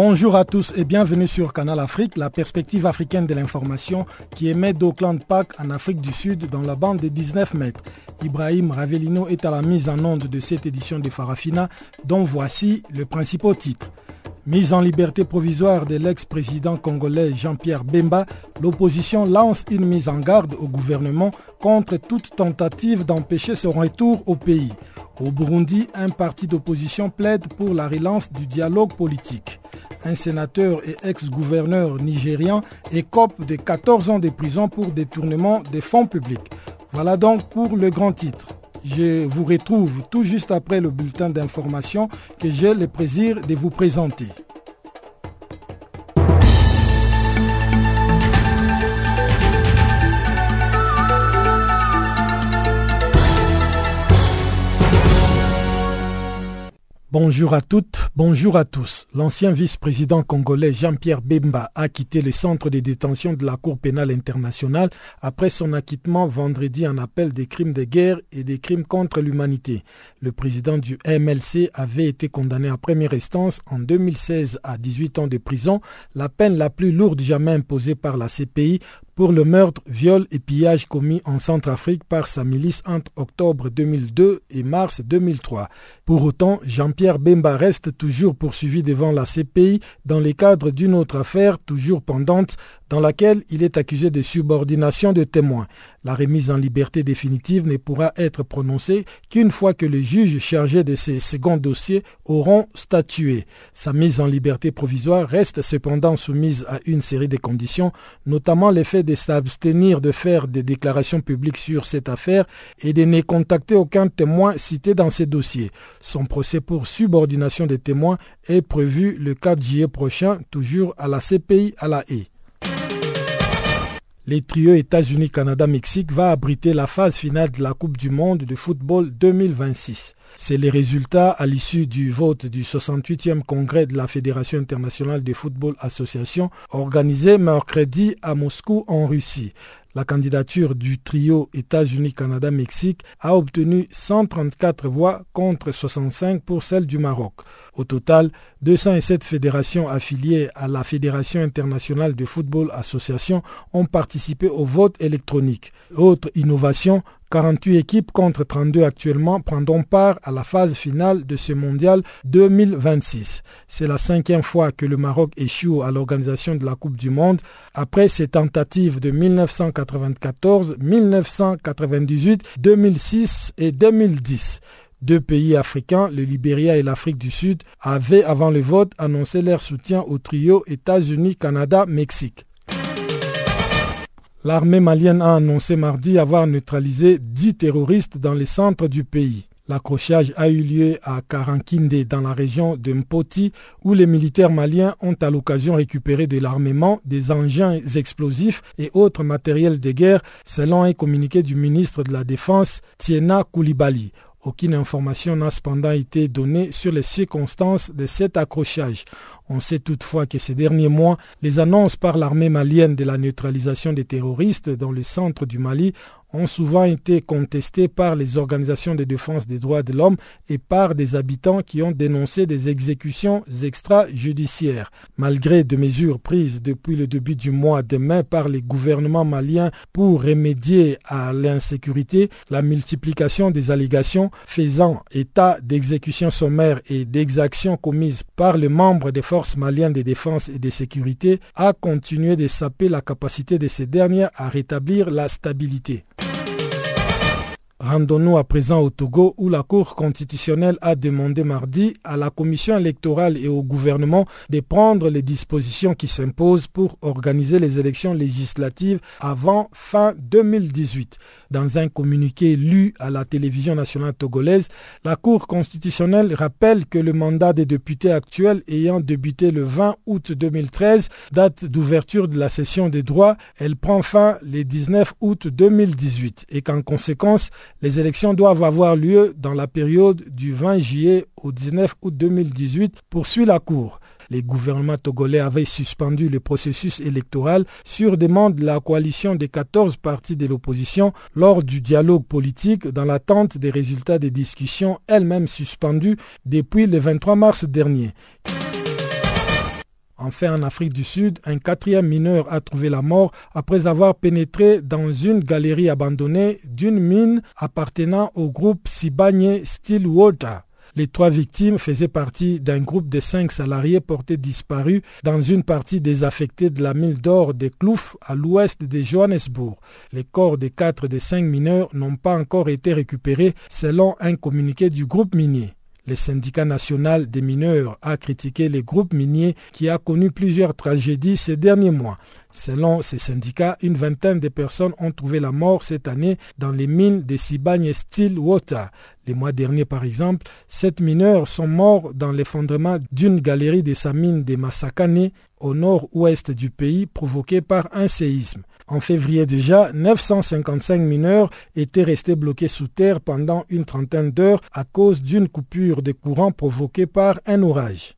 Bonjour à tous et bienvenue sur Canal Afrique, la perspective africaine de l'information qui émet d'Auckland Park en Afrique du Sud dans la bande de 19 mètres. Ibrahim Ravelino est à la mise en onde de cette édition de Farafina dont voici le principal titre. Mise en liberté provisoire de l'ex-président congolais Jean-Pierre Bemba, l'opposition lance une mise en garde au gouvernement contre toute tentative d'empêcher son retour au pays. Au Burundi, un parti d'opposition plaide pour la relance du dialogue politique. Un sénateur et ex-gouverneur nigérian écope de 14 ans de prison pour détournement des fonds publics. Voilà donc pour le grand titre. Je vous retrouve tout juste après le bulletin d'information que j'ai le plaisir de vous présenter. Bonjour à toutes, bonjour à tous. L'ancien vice-président congolais Jean-Pierre Bemba a quitté le centre de détention de la Cour pénale internationale après son acquittement vendredi en appel des crimes de guerre et des crimes contre l'humanité. Le président du MLC avait été condamné à première instance en 2016 à 18 ans de prison, la peine la plus lourde jamais imposée par la CPI pour le meurtre, viol et pillage commis en Centrafrique par sa milice entre octobre 2002 et mars 2003. Pour autant, Jean-Pierre Bemba reste toujours poursuivi devant la CPI dans le cadre d'une autre affaire toujours pendante dans laquelle il est accusé de subordination de témoins. La remise en liberté définitive ne pourra être prononcée qu'une fois que les juges chargés de ces seconds dossiers auront statué. Sa mise en liberté provisoire reste cependant soumise à une série de conditions, notamment le fait de s'abstenir de faire des déclarations publiques sur cette affaire et de ne contacter aucun témoin cité dans ces dossiers. Son procès pour subordination des témoins est prévu le 4 juillet prochain, toujours à la CPI à la haie. Les trio États-Unis-Canada-Mexique va abriter la phase finale de la Coupe du Monde de football 2026. C'est les résultats à l'issue du vote du 68e congrès de la Fédération internationale de football association organisé mercredi à Moscou en Russie. La candidature du trio États-Unis-Canada-Mexique a obtenu 134 voix contre 65 pour celle du Maroc. Au total, 207 fédérations affiliées à la Fédération internationale de football association ont participé au vote électronique. Autre innovation, 48 équipes contre 32 actuellement prendront part à la phase finale de ce mondial 2026. C'est la cinquième fois que le Maroc échoue à l'organisation de la Coupe du Monde après ses tentatives de 1994, 1998, 2006 et 2010. Deux pays africains, le Libéria et l'Afrique du Sud, avaient avant le vote annoncé leur soutien au trio États-Unis, Canada, Mexique. L'armée malienne a annoncé mardi avoir neutralisé 10 terroristes dans les centres du pays. L'accrochage a eu lieu à Karankinde dans la région de Mpoti où les militaires maliens ont à l'occasion récupéré de l'armement, des engins explosifs et autres matériels de guerre selon un communiqué du ministre de la Défense Tiena Koulibaly. Aucune information n'a cependant été donnée sur les circonstances de cet accrochage. On sait toutefois que ces derniers mois, les annonces par l'armée malienne de la neutralisation des terroristes dans le centre du Mali ont souvent été contestés par les organisations de défense des droits de l'homme et par des habitants qui ont dénoncé des exécutions extrajudiciaires. Malgré des mesures prises depuis le début du mois de mai par les gouvernements maliens pour remédier à l'insécurité, la multiplication des allégations faisant état d'exécutions sommaires et d'exactions commises par les membres des forces maliennes de défense et de sécurité a continué de saper la capacité de ces dernières à rétablir la stabilité. Rendons-nous à présent au Togo où la Cour constitutionnelle a demandé mardi à la Commission électorale et au gouvernement de prendre les dispositions qui s'imposent pour organiser les élections législatives avant fin 2018. Dans un communiqué lu à la télévision nationale togolaise, la Cour constitutionnelle rappelle que le mandat des députés actuels ayant débuté le 20 août 2013, date d'ouverture de la session des droits, elle prend fin le 19 août 2018 et qu'en conséquence, Les élections doivent avoir lieu dans la période du 20 juillet au 19 août 2018, poursuit la Cour. Les gouvernements togolais avaient suspendu le processus électoral sur demande de la coalition des 14 partis de l'opposition lors du dialogue politique dans l'attente des résultats des discussions elles-mêmes suspendues depuis le 23 mars dernier. Enfin, en Afrique du Sud, un quatrième mineur a trouvé la mort après avoir pénétré dans une galerie abandonnée d'une mine appartenant au groupe Sibanye Stillwater. Les trois victimes faisaient partie d'un groupe de cinq salariés portés disparus dans une partie désaffectée de la mine d'or de Klouf à l'ouest de Johannesburg. Les corps des quatre des cinq mineurs n'ont pas encore été récupérés selon un communiqué du groupe minier. Le syndicat national des mineurs a critiqué les groupes miniers qui a connu plusieurs tragédies ces derniers mois. Selon ces syndicats, une vingtaine de personnes ont trouvé la mort cette année dans les mines de Sibagne Stillwater. Les mois derniers, par exemple, sept mineurs sont morts dans l'effondrement d'une galerie de sa mine de Massakane au nord-ouest du pays provoqué par un séisme. En février déjà, 955 mineurs étaient restés bloqués sous terre pendant une trentaine d'heures à cause d'une coupure de courant provoquée par un orage.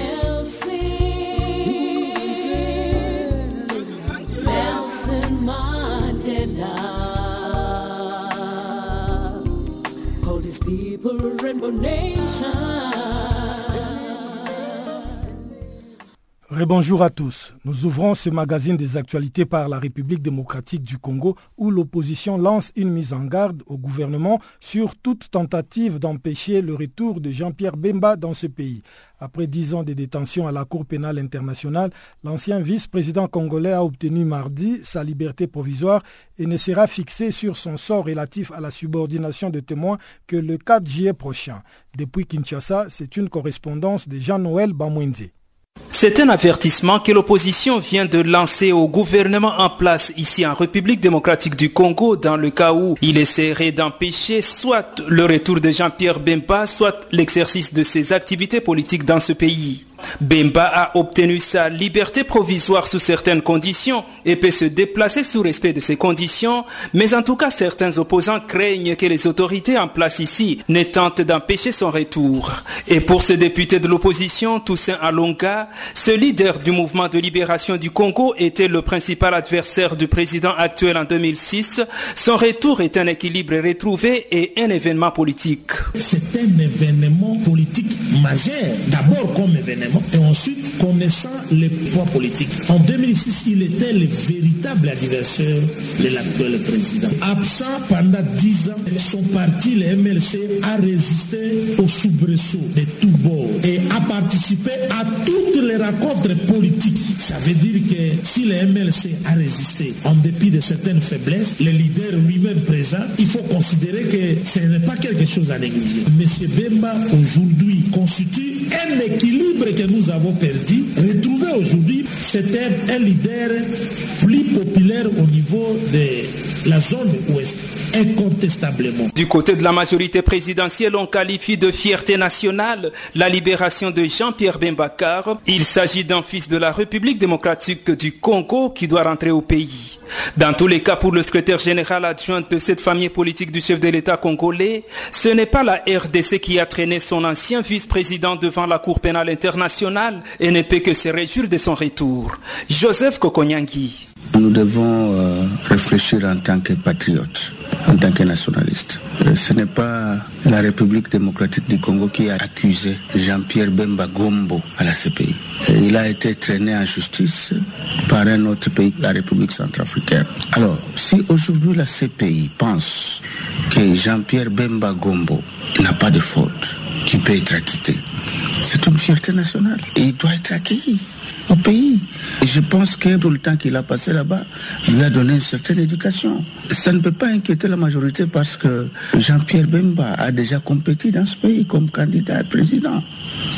The Rainbow Nation. Bonjour à tous. Nous ouvrons ce magazine des actualités par la République démocratique du Congo où l'opposition lance une mise en garde au gouvernement sur toute tentative d'empêcher le retour de Jean-Pierre Bemba dans ce pays. Après dix ans de détention à la Cour pénale internationale, l'ancien vice-président congolais a obtenu mardi sa liberté provisoire et ne sera fixé sur son sort relatif à la subordination de témoins que le 4 juillet prochain. Depuis Kinshasa, c'est une correspondance de Jean-Noël Bamwende. C'est un avertissement que l'opposition vient de lancer au gouvernement en place ici en République démocratique du Congo dans le cas où il essaierait d'empêcher soit le retour de Jean-Pierre Bemba, soit l'exercice de ses activités politiques dans ce pays. Bemba a obtenu sa liberté provisoire sous certaines conditions et peut se déplacer sous respect de ces conditions, mais en tout cas certains opposants craignent que les autorités en place ici ne tentent d'empêcher son retour. Et pour ce député de l'opposition, Toussaint Alonga, ce leader du mouvement de libération du Congo était le principal adversaire du président actuel en 2006. Son retour est un équilibre retrouvé et un événement politique. C'est un événement politique majeur, d'abord comme événement et ensuite connaissant les poids politiques. En 2006, il était le véritable adversaire de l'actuel président. Absent pendant dix ans, son parti, le MLC, a résisté au soubresaut de tout bord et a participé à toutes les rencontres politiques. Ça veut dire que si le MLC a résisté en dépit de certaines faiblesses, le leader lui-même présent, il faut considérer que ce n'est pas quelque chose à négliger. M. Bemba, aujourd'hui, constitue un équilibre que nous avons perdu, retrouvé aujourd'hui, c'était un leader plus populaire au niveau de la zone ouest, incontestablement. Du côté de la majorité présidentielle, on qualifie de fierté nationale la libération de Jean-Pierre Bembakar. Il s'agit d'un fils de la République démocratique du Congo qui doit rentrer au pays. Dans tous les cas, pour le secrétaire général adjoint de cette famille politique du chef de l'État congolais, ce n'est pas la RDC qui a traîné son ancien vice-président devant la Cour pénale internationale et ne peut que se réjouir de son retour. Joseph Kokonyangi. Nous devons euh, réfléchir en tant que patriotes, en tant que nationalistes. Euh, ce n'est pas la République démocratique du Congo qui a accusé Jean-Pierre Bemba Gombo à la CPI. Il a été traîné en justice par un autre pays, la République centrafricaine. Alors, si aujourd'hui la CPI pense que Jean-Pierre Bemba Gombo n'a pas de faute, qui peut être acquitté, c'est une fierté nationale. Et il doit être accueilli au pays. Et je pense que tout le temps qu'il a passé là-bas lui a donné une certaine éducation. Ça ne peut pas inquiéter la majorité parce que Jean-Pierre Bemba a déjà compétit dans ce pays comme candidat à président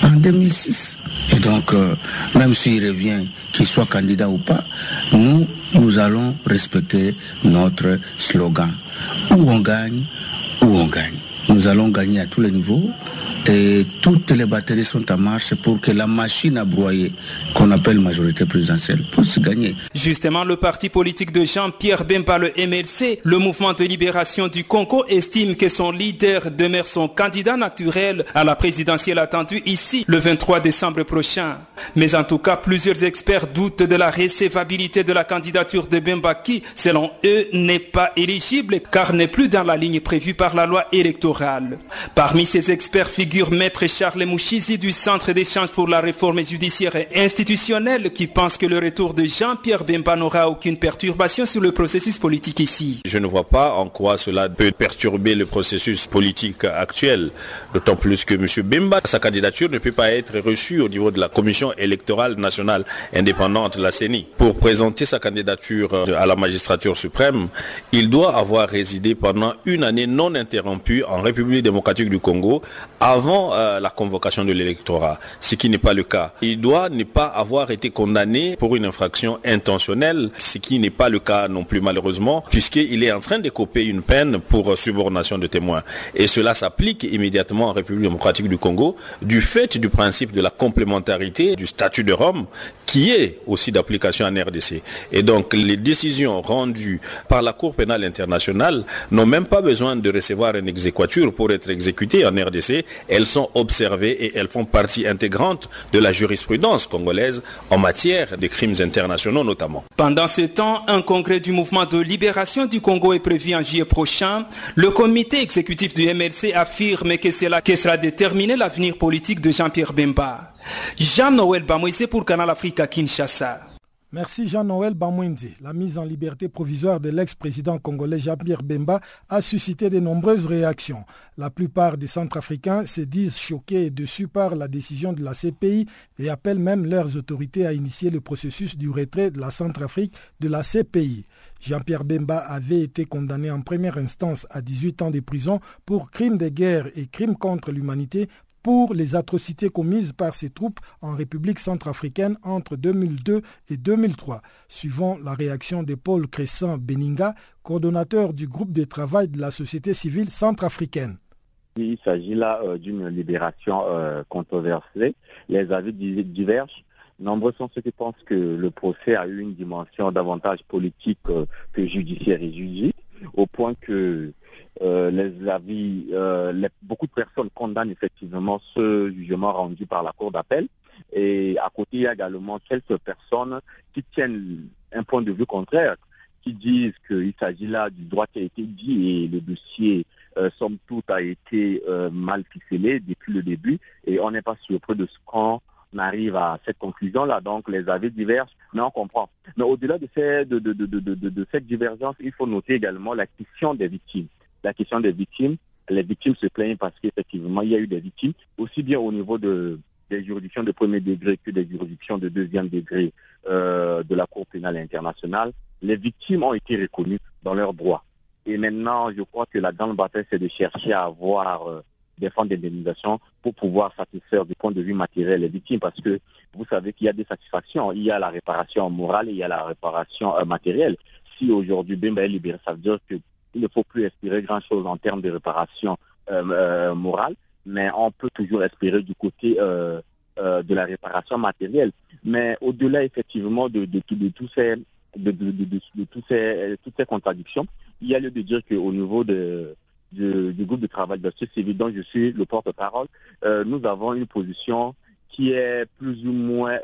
en 2006. Et donc, euh, même s'il revient, qu'il soit candidat ou pas, nous, nous allons respecter notre slogan. Où on gagne, où on gagne. Nous allons gagner à tous les niveaux et toutes les batteries sont en marche pour que la machine à broyer qu'on appelle majorité présidentielle puisse gagner. Justement, le parti politique de Jean-Pierre Bemba, le MLC, le mouvement de libération du Congo, estime que son leader demeure son candidat naturel à la présidentielle attendue ici le 23 décembre prochain. Mais en tout cas, plusieurs experts doutent de la recevabilité de la candidature de Bemba qui, selon eux, n'est pas éligible car n'est plus dans la ligne prévue par la loi électorale. Parmi ces experts figurent Maître Charles Mouchizi du Centre d'échange pour la réforme judiciaire et institutionnelle qui pense que le retour de Jean-Pierre Bemba n'aura aucune perturbation sur le processus politique ici. Je ne vois pas en quoi cela peut perturber le processus politique actuel, d'autant plus que M. Bemba, sa candidature ne peut pas être reçue au niveau de la Commission électorale nationale indépendante, la CENI. Pour présenter sa candidature à la magistrature suprême, il doit avoir résidé pendant une année non interrompue en République démocratique du Congo avant euh, la convocation de l'électorat, ce qui n'est pas le cas. Il doit ne pas avoir été condamné pour une infraction intentionnelle, ce qui n'est pas le cas non plus malheureusement, puisqu'il est en train de copier une peine pour subordination de témoins. Et cela s'applique immédiatement en République démocratique du Congo du fait du principe de la complémentarité du statut de Rome qui est aussi d'application en RDC. Et donc les décisions rendues par la Cour pénale internationale n'ont même pas besoin de recevoir une exéquature pour être exécutées en RDC. Elles sont observées et elles font partie intégrante de la jurisprudence congolaise en matière de crimes internationaux notamment. Pendant ce temps, un congrès du mouvement de libération du Congo est prévu en juillet prochain. Le comité exécutif du MLC affirme que c'est là que sera déterminé l'avenir politique de Jean-Pierre Bemba. Jean-Noël Bamoïse pour Canal Africa Kinshasa. Merci Jean-Noël Bamouindi. La mise en liberté provisoire de l'ex-président congolais Jean-Pierre Bemba a suscité de nombreuses réactions. La plupart des Centrafricains se disent choqués et déçus par la décision de la CPI et appellent même leurs autorités à initier le processus du retrait de la Centrafrique de la CPI. Jean-Pierre Bemba avait été condamné en première instance à 18 ans de prison pour crimes de guerre et crimes contre l'humanité pour les atrocités commises par ses troupes en République centrafricaine entre 2002 et 2003, suivant la réaction de Paul Crescent Beninga, coordonnateur du groupe de travail de la société civile centrafricaine. Il s'agit là euh, d'une libération euh, controversée. Les avis divergent. Nombreux sont ceux qui pensent que le procès a eu une dimension davantage politique euh, que judiciaire et juridique, au point que euh, les avis, euh, beaucoup de personnes condamnent effectivement ce jugement rendu par la Cour d'appel. Et à côté, il y a également quelques personnes qui tiennent un point de vue contraire, qui disent qu'il s'agit là du droit qui a été dit et le dossier, euh, somme toute, a été mal ficelé depuis le début. Et on n'est pas surpris de ce qu'on arrive à cette conclusion-là. Donc les avis divergent, mais on comprend. Mais au-delà de, de, de, cette divergence, il faut noter également la question des victimes la question des victimes. Les victimes se plaignent parce qu'effectivement, il y a eu des victimes, aussi bien au niveau de, des juridictions de premier degré que des juridictions de deuxième degré euh, de la Cour pénale internationale. Les victimes ont été reconnues dans leurs droits. Et maintenant, je crois que la grande bataille, c'est de chercher à avoir euh, des fonds d'indemnisation pour pouvoir satisfaire du point de vue matériel les victimes parce que vous savez qu'il y a des satisfactions. Il y a la réparation morale et il y a la réparation euh, matérielle. Si aujourd'hui Bemba est libéré, ça veut dire que il ne faut plus espérer grand-chose en termes de réparation euh, euh, morale, mais on peut toujours espérer du côté euh, de la réparation matérielle. Mais au-delà effectivement de, de, ces toutes ces contradictions, il y a lieu de dire qu'au niveau de, du groupe de travail de ce civil dont je suis le porte-parole, nous avons une position qui est plus ou moins,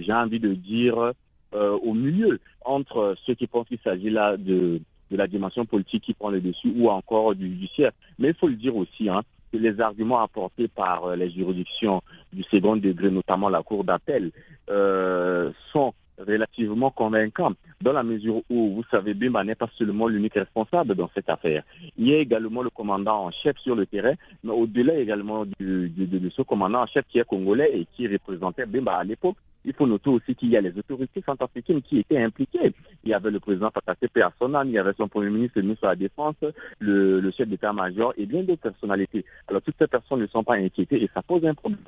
j'ai envie de dire, au milieu entre ceux qui pensent qu'il s'agit là de, de la dimension politique qui prend le dessus ou encore du judiciaire. Mais il faut le dire aussi, hein, que les arguments apportés par les juridictions du second degré, notamment la Cour d'appel, sont relativement convaincant dans la mesure où, vous savez, Bimba n'est pas seulement l'unique responsable dans cette affaire. Il y a également le commandant en chef sur le terrain, mais au-delà également de, ce commandant en chef qui est congolais et qui représentait Bimba à l'époque, il faut noter aussi qu'il y a les autorités centrafricaines qui étaient impliquées. Il y avait le président Patate Persona, il y avait son premier ministre, le ministre de la Défense, le, chef d'état-major et bien d'autres personnalités. Alors toutes ces personnes ne sont pas inquiétées et ça pose un problème.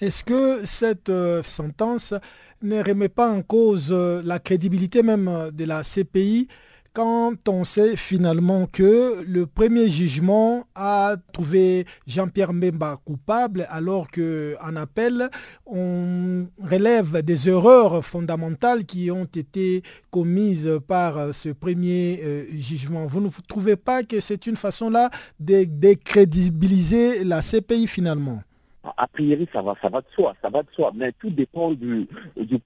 Est-ce que cette euh, sentence ne remet pas en cause euh, la crédibilité même de la CPI quand on sait finalement que le premier jugement a trouvé Jean-Pierre Mbemba coupable alors qu'en appel, on relève des erreurs fondamentales qui ont été commises par ce premier euh, jugement. Vous ne trouvez pas que c'est une façon là de décrédibiliser la CPI finalement? A priori, ça va, ça va de soi, ça va de soi. Mais tout dépend du,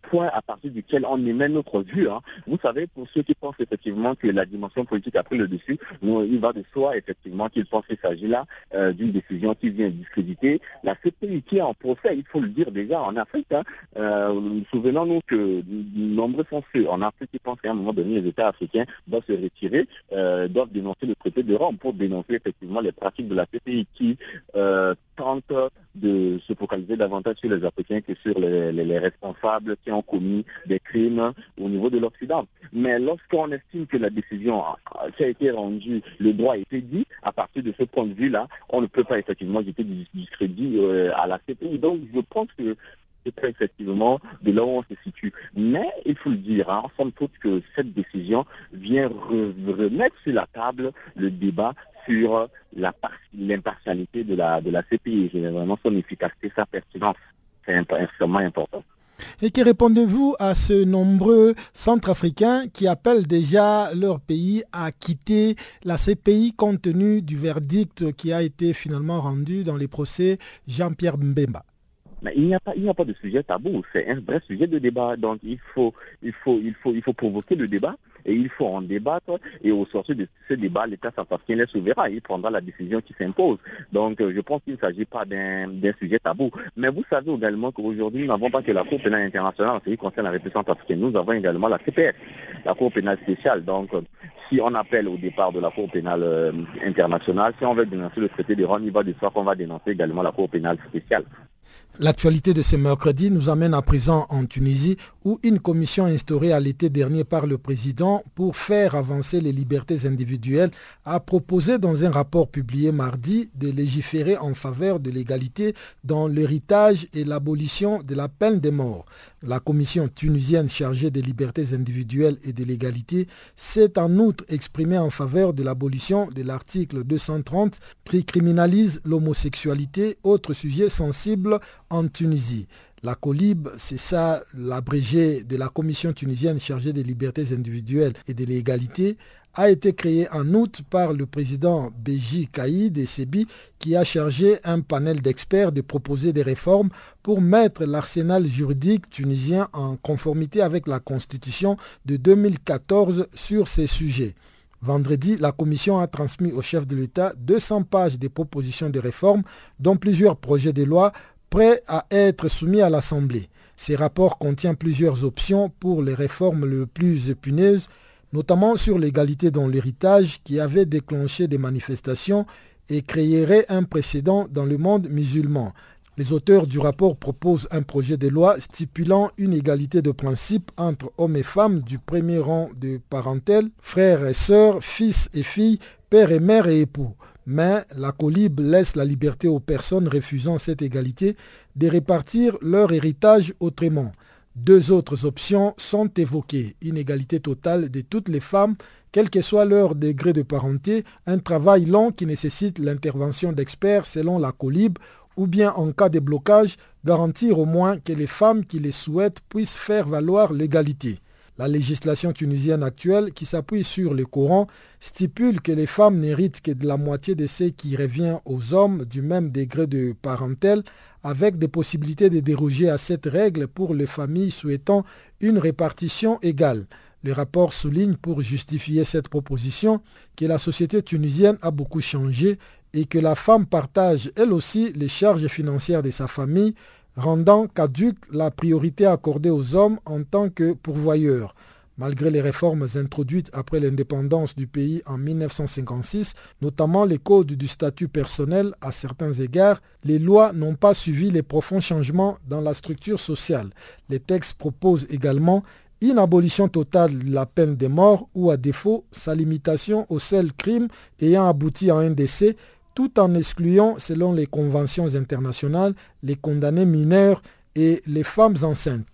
point à partir duquel on émet notre vue. Hein. Vous savez, pour ceux qui pensent effectivement que la dimension politique a pris le dessus, il va de soi effectivement qu'ils pensent qu'il s'agit là euh, d'une décision qui vient discréditer la CPI qui est en procès. Il faut le dire déjà en Afrique. Hein, euh, Souvenons-nous que nombreux sont ceux en Afrique qui pensent qu'à un moment donné, les États africains doivent se retirer, euh, doivent dénoncer le traité de Rome pour dénoncer effectivement les pratiques de la CPI qui tentent de se focaliser davantage sur les Africains que sur les, responsables qui ont commis des crimes au niveau de l'Occident. Mais lorsqu'on estime que la décision a été rendue, le droit a été dit, à partir de ce point de vue-là, on ne peut pas effectivement jeter du discrédit euh, à la CPI. Donc je pense que très effectivement de là où on se situe. Mais il faut le dire, hein, somme toute que cette décision vient remettre sur la table le débat sur l'impartialité de la, de la CPI, vraiment son efficacité, sa pertinence. C'est extrêmement important. Et que répondez-vous à ce nombreux centrafricains qui appellent déjà leur pays à quitter la CPI compte tenu du verdict qui a été finalement rendu dans les procès Jean-Pierre Mbemba? Mais il n'y a pas, il n'y a pas de sujet tabou. C'est un vrai sujet de débat. Donc il faut, il faut, il faut, il faut provoquer le débat et il faut en débattre. Et au sortir de ce débat, l'État centrafricain est souverain. Il prendra la décision qui s'impose. Donc euh, je pense qu'il ne s'agit pas d'un sujet tabou. Mais vous savez également qu'aujourd'hui, nous n'avons pas que la Cour pénale internationale en ce qui concerne la République centrafricaine. Nous avons également la CPS, la Cour pénale spéciale. Donc euh, si on appelle au départ de la Cour pénale euh, internationale, si on veut dénoncer le traité de Rome, il va de soi qu'on va dénoncer également la Cour pénale spéciale. L'actualité de ce mercredi nous amène à présent en Tunisie où une commission instaurée à l'été dernier par le président pour faire avancer les libertés individuelles a proposé dans un rapport publié mardi de légiférer en faveur de l'égalité dans l'héritage et l'abolition de la peine de mort. La commission tunisienne chargée des libertés individuelles et de l'égalité s'est en outre exprimée en faveur de l'abolition de l'article 230 qui criminalise l'homosexualité, autre sujet sensible en Tunisie. La COLIB, c'est ça l'abrégé de la commission tunisienne chargée des libertés individuelles et de l'égalité, a été créé en août par le président Béji Kaïd et Sebi qui a chargé un panel d'experts de proposer des réformes pour mettre l'arsenal juridique tunisien en conformité avec la constitution de 2014 sur ces sujets. Vendredi, la Commission a transmis au chef de l'État 200 pages de propositions de réformes, dont plusieurs projets de loi prêts à être soumis à l'Assemblée. Ces rapports contiennent plusieurs options pour les réformes les plus épineuses notamment sur l'égalité dans l'héritage qui avait déclenché des manifestations et créerait un précédent dans le monde musulman. Les auteurs du rapport proposent un projet de loi stipulant une égalité de principe entre hommes et femmes du premier rang de parentèle, frères et sœurs, fils et filles, père et mère et époux. Mais la colib laisse la liberté aux personnes refusant cette égalité de répartir leur héritage autrement. Deux autres options sont évoquées. Une égalité totale de toutes les femmes, quel que soit leur degré de parenté, un travail long qui nécessite l'intervention d'experts selon la colib, ou bien en cas de blocage, garantir au moins que les femmes qui les souhaitent puissent faire valoir l'égalité. La législation tunisienne actuelle, qui s'appuie sur le Coran, stipule que les femmes n'héritent que de la moitié de ce qui revient aux hommes du même degré de parentèle, avec des possibilités de déroger à cette règle pour les familles souhaitant une répartition égale. Le rapport souligne pour justifier cette proposition que la société tunisienne a beaucoup changé et que la femme partage elle aussi les charges financières de sa famille, rendant caduque la priorité accordée aux hommes en tant que pourvoyeurs. Malgré les réformes introduites après l'indépendance du pays en 1956, notamment les codes du statut personnel à certains égards, les lois n'ont pas suivi les profonds changements dans la structure sociale. Les textes proposent également une abolition totale de la peine de mort ou à défaut sa limitation au seul crime ayant abouti à un décès tout en excluant, selon les conventions internationales, les condamnés mineurs et les femmes enceintes.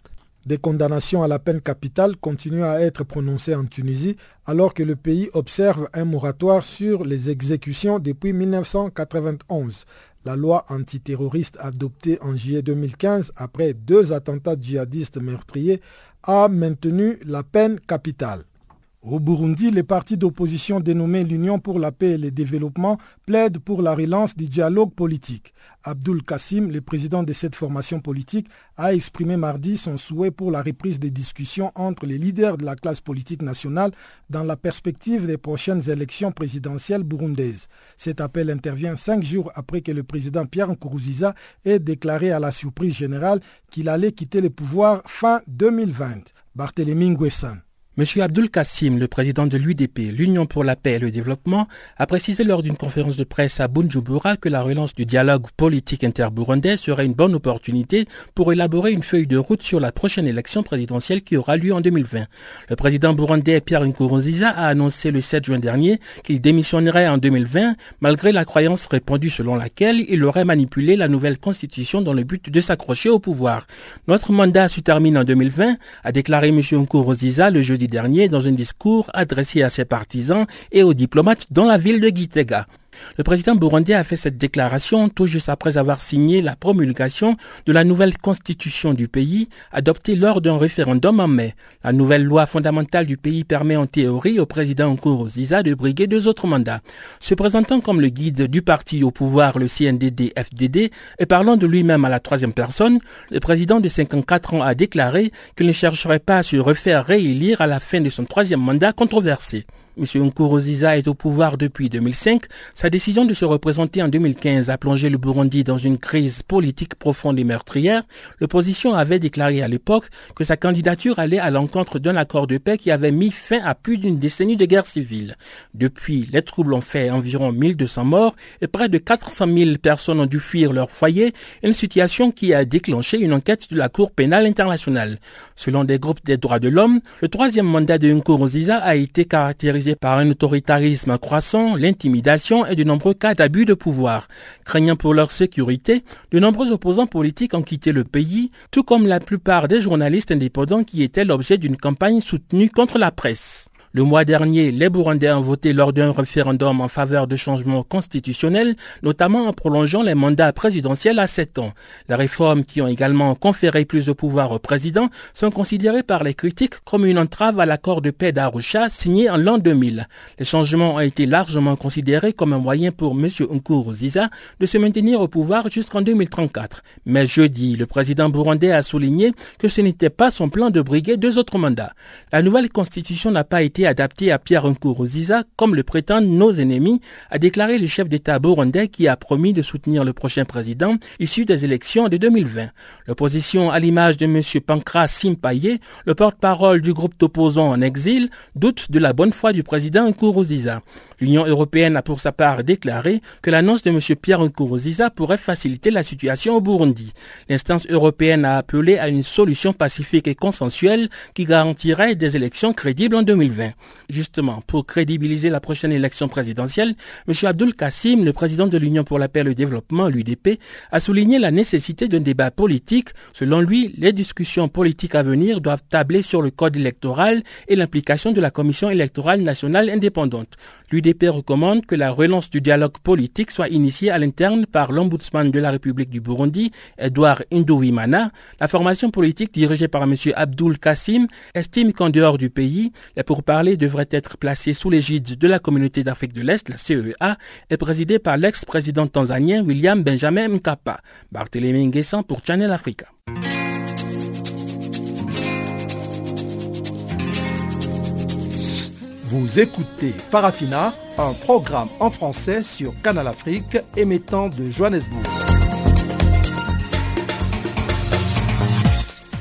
Des condamnations à la peine capitale continuent à être prononcées en Tunisie alors que le pays observe un moratoire sur les exécutions depuis 1991. La loi antiterroriste adoptée en juillet 2015 après deux attentats djihadistes meurtriers a maintenu la peine capitale. Au Burundi, les partis d'opposition dénommés l'Union pour la paix et le développement plaident pour la relance du dialogue politique. Abdul Kassim, le président de cette formation politique, a exprimé mardi son souhait pour la reprise des discussions entre les leaders de la classe politique nationale dans la perspective des prochaines élections présidentielles burundaises. Cet appel intervient cinq jours après que le président Pierre Nkurunziza ait déclaré à la surprise générale qu'il allait quitter le pouvoir fin 2020. Barthélémy Nguessan. M. Abdul Kassim, le président de l'UDP, l'Union pour la paix et le développement, a précisé lors d'une conférence de presse à Bunjumbura que la relance du dialogue politique interburundais serait une bonne opportunité pour élaborer une feuille de route sur la prochaine élection présidentielle qui aura lieu en 2020. Le président burundais Pierre Nkurunziza a annoncé le 7 juin dernier qu'il démissionnerait en 2020 malgré la croyance répandue selon laquelle il aurait manipulé la nouvelle constitution dans le but de s'accrocher au pouvoir. Notre mandat se termine en 2020, a déclaré M. Nkurunziza le jeudi dernier dans un discours adressé à ses partisans et aux diplomates dans la ville de Gitega. Le président burundais a fait cette déclaration tout juste après avoir signé la promulgation de la nouvelle constitution du pays adoptée lors d'un référendum en mai. La nouvelle loi fondamentale du pays permet en théorie au président Nkurunziza de briguer deux autres mandats. Se présentant comme le guide du parti au pouvoir, le CNDD-FDD, et parlant de lui-même à la troisième personne, le président de 54 ans a déclaré qu'il ne chercherait pas à se refaire réélire à la fin de son troisième mandat controversé. M. Nkurunziza est au pouvoir depuis 2005. Sa décision de se représenter en 2015 a plongé le Burundi dans une crise politique profonde et meurtrière. L'opposition avait déclaré à l'époque que sa candidature allait à l'encontre d'un accord de paix qui avait mis fin à plus d'une décennie de guerre civile. Depuis, les troubles ont fait environ 1200 morts et près de 400 000 personnes ont dû fuir leur foyer, une situation qui a déclenché une enquête de la Cour pénale internationale. Selon des groupes des droits de l'homme, le troisième mandat de Nkurunziza a été caractérisé par un autoritarisme croissant, l'intimidation et de nombreux cas d'abus de pouvoir. Craignant pour leur sécurité, de nombreux opposants politiques ont quitté le pays, tout comme la plupart des journalistes indépendants qui étaient l'objet d'une campagne soutenue contre la presse. Le mois dernier, les Burundais ont voté lors d'un référendum en faveur de changements constitutionnels, notamment en prolongeant les mandats présidentiels à 7 ans. Les réformes qui ont également conféré plus de pouvoir au président sont considérées par les critiques comme une entrave à l'accord de paix d'Arusha signé en l'an 2000. Les changements ont été largement considérés comme un moyen pour M. Nkurunziza de se maintenir au pouvoir jusqu'en 2034. Mais jeudi, le président burundais a souligné que ce n'était pas son plan de briguer deux autres mandats. La nouvelle constitution n'a pas été adapté à Pierre Nkurunziza, comme le prétendent nos ennemis, a déclaré le chef d'État burundais qui a promis de soutenir le prochain président issu des élections de 2020. L'opposition, à l'image de M. Pankras Simpaye, le porte-parole du groupe d'opposants en exil, doute de la bonne foi du président Nkurunziza. L'Union européenne a pour sa part déclaré que l'annonce de M. Pierre Nkurunziza pourrait faciliter la situation au Burundi. L'instance européenne a appelé à une solution pacifique et consensuelle qui garantirait des élections crédibles en 2020. Justement, pour crédibiliser la prochaine élection présidentielle, M. Abdul Kassim, le président de l'Union pour la paix et le développement, l'UDP, a souligné la nécessité d'un débat politique. Selon lui, les discussions politiques à venir doivent tabler sur le code électoral et l'implication de la Commission électorale nationale indépendante. L'UDP recommande que la relance du dialogue politique soit initiée à l'interne par l'ombudsman de la République du Burundi, Edouard Indouimana. La formation politique dirigée par M. Abdul Kassim estime qu'en dehors du pays, les pourparlers devraient être placés sous l'égide de la communauté d'Afrique de l'Est, la CEA, et présidée par l'ex-président tanzanien William Benjamin Mkapa. Barthélémy Nguessan pour Channel Africa. Vous écoutez Farafina, un programme en français sur Canal Afrique émettant de Johannesburg.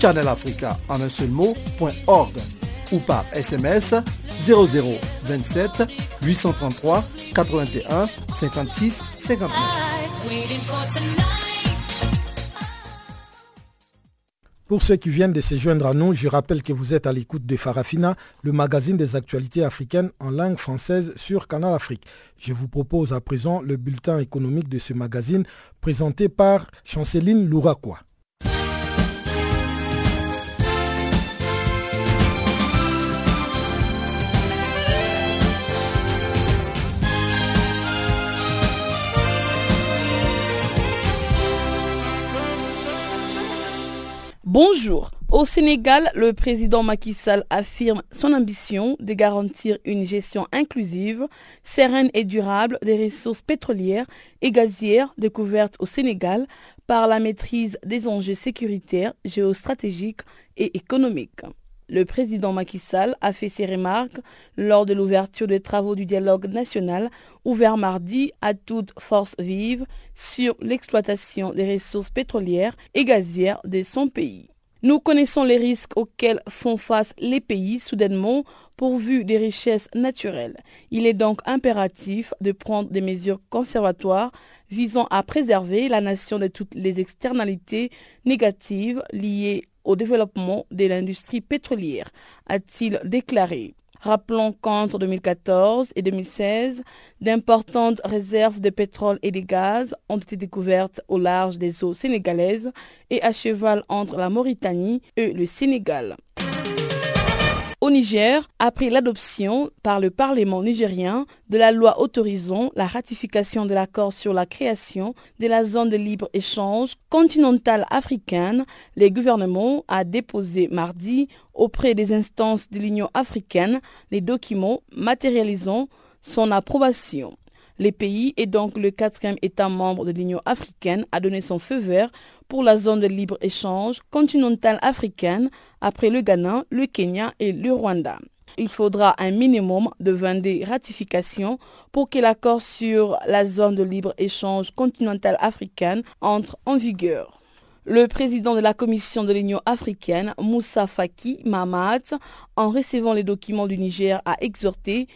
farafina.channelafrica en un seul mot.org ou par SMS 0027 833 81 56 59. Pour ceux qui viennent de se joindre à nous, je rappelle que vous êtes à l'écoute de Farafina, le magazine des actualités africaines en langue française sur Canal Afrique. Je vous propose à présent le bulletin économique de ce magazine présenté par Chanceline Louraquois. Au Sénégal, le président Macky Sall affirme son ambition de garantir une gestion inclusive, sereine et durable des ressources pétrolières et gazières découvertes au Sénégal par la maîtrise des enjeux sécuritaires, géostratégiques et économiques. Le président Macky Sall a fait ses remarques lors de l'ouverture des travaux du dialogue national ouvert mardi à toute force vive sur l'exploitation des ressources pétrolières et gazières de son pays. Nous connaissons les risques auxquels font face les pays soudainement pourvus des richesses naturelles. Il est donc impératif de prendre des mesures conservatoires visant à préserver la nation de toutes les externalités négatives liées au développement de l'industrie pétrolière, a-t-il déclaré. Rappelons qu'entre 2014 et 2016, d'importantes réserves de pétrole et de gaz ont été découvertes au large des eaux sénégalaises et à cheval entre la Mauritanie et le Sénégal. Au Niger, après l'adoption par le Parlement nigérien de la loi autorisant la ratification de l'accord sur la création de la zone de libre-échange continentale africaine, le gouvernement a déposé mardi auprès des instances de l'Union africaine les documents matérialisant son approbation. Le pays est donc le quatrième État membre de l'Union africaine à donner son feu vert pour la zone de libre-échange continentale africaine après le Ghana, le Kenya et le Rwanda. Il faudra un minimum de 22 ratifications pour que l'accord sur la zone de libre-échange continentale africaine entre en vigueur. Le président de la Commission de l'Union africaine, Moussa Faki Mahamat, en recevant les documents du Niger, a exhorté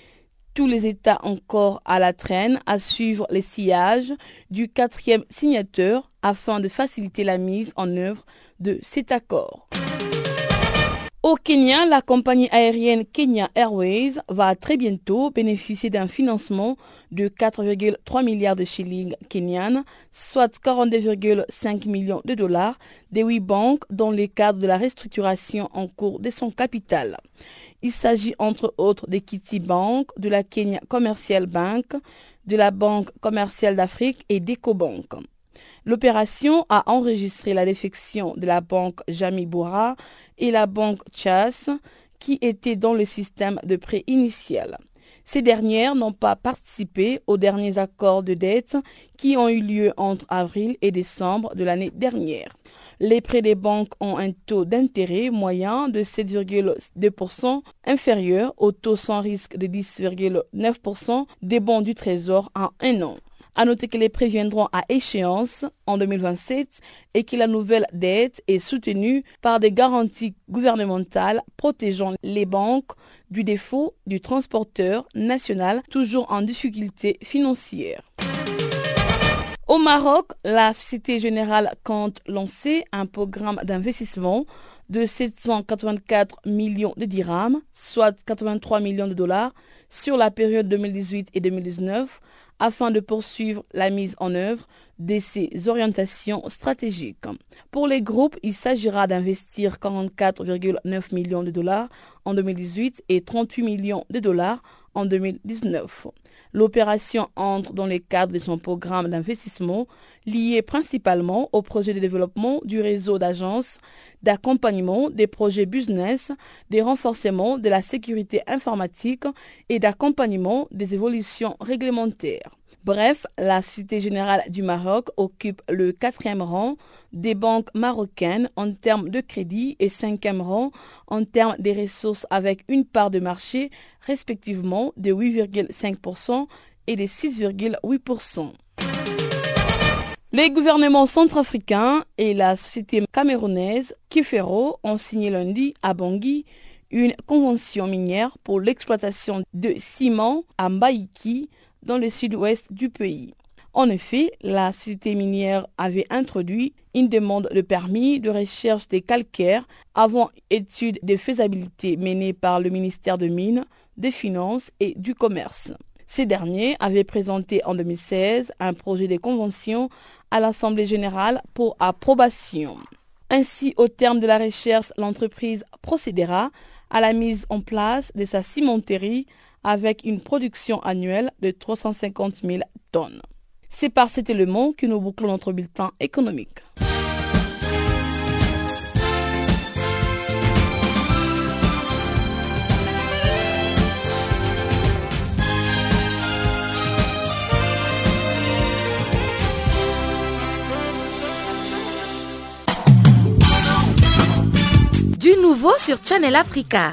tous les États encore à la traîne à suivre les sillages du quatrième signateur afin de faciliter la mise en œuvre de cet accord. Au Kenya, la compagnie aérienne Kenya Airways va très bientôt bénéficier d'un financement de 4,3 milliards de shillings kenyanes, soit 42,5 millions de dollars, des huit banques dans le cadre de la restructuration en cours de son capital. Il s'agit entre autres de Kitty Bank, de la Kenya Commercial Bank, de la Banque commerciale d'Afrique et d'EcoBank. L'opération a enregistré la défection de la banque Jamibura et la banque Chas qui étaient dans le système de prêt initial. Ces dernières n'ont pas participé aux derniers accords de dette qui ont eu lieu entre avril et décembre de l'année dernière. Les prêts des banques ont un taux d'intérêt moyen de 7,2% inférieur au taux sans risque de 10,9% des bons du Trésor en un an. À noter que les prêts viendront à échéance en 2027 et que la nouvelle dette est soutenue par des garanties gouvernementales protégeant les banques du défaut du transporteur national toujours en difficulté financière. Au Maroc, la Société Générale compte lancer un programme d'investissement de 784 millions de dirhams, soit 83 millions de dollars, sur la période 2018 et 2019 afin de poursuivre la mise en œuvre de ces orientations stratégiques. Pour les groupes, il s'agira d'investir 44,9 millions de dollars en 2018 et 38 millions de dollars en 2019. L'opération entre dans le cadre de son programme d'investissement lié principalement au projet de développement du réseau d'agences, d'accompagnement des projets business, des renforcements de la sécurité informatique et d'accompagnement des évolutions réglementaires. Bref, la Société Générale du Maroc occupe le quatrième rang des banques marocaines en termes de crédit et cinquième rang en termes des ressources avec une part de marché respectivement de 8,5% et de 6,8%. Les gouvernements centrafricains et la société camerounaise Kifero ont signé lundi à Bangui une convention minière pour l'exploitation de ciment à Mbaïki dans le sud-ouest du pays. En effet, la société minière avait introduit une demande de permis de recherche des calcaires avant étude de faisabilité menée par le ministère de Mines, des Finances et du Commerce. Ces derniers avaient présenté en 2016 un projet de convention à l'Assemblée générale pour approbation. Ainsi, au terme de la recherche, l'entreprise procédera à la mise en place de sa cimenterie avec une production annuelle de 350 000 tonnes. C'est par cet élément que nous bouclons notre bulletin économique. Du nouveau sur Channel Africa.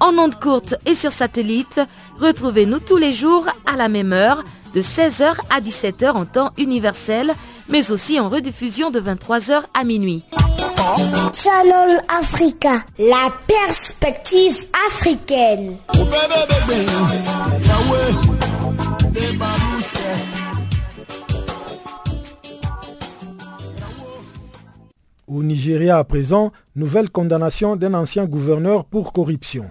En ondes courtes et sur satellite, retrouvez-nous tous les jours à la même heure de 16h à 17h en temps universel, mais aussi en rediffusion de 23h à minuit. Channel Africa, la perspective africaine. Au Nigeria à présent, nouvelle condamnation d'un ancien gouverneur pour corruption.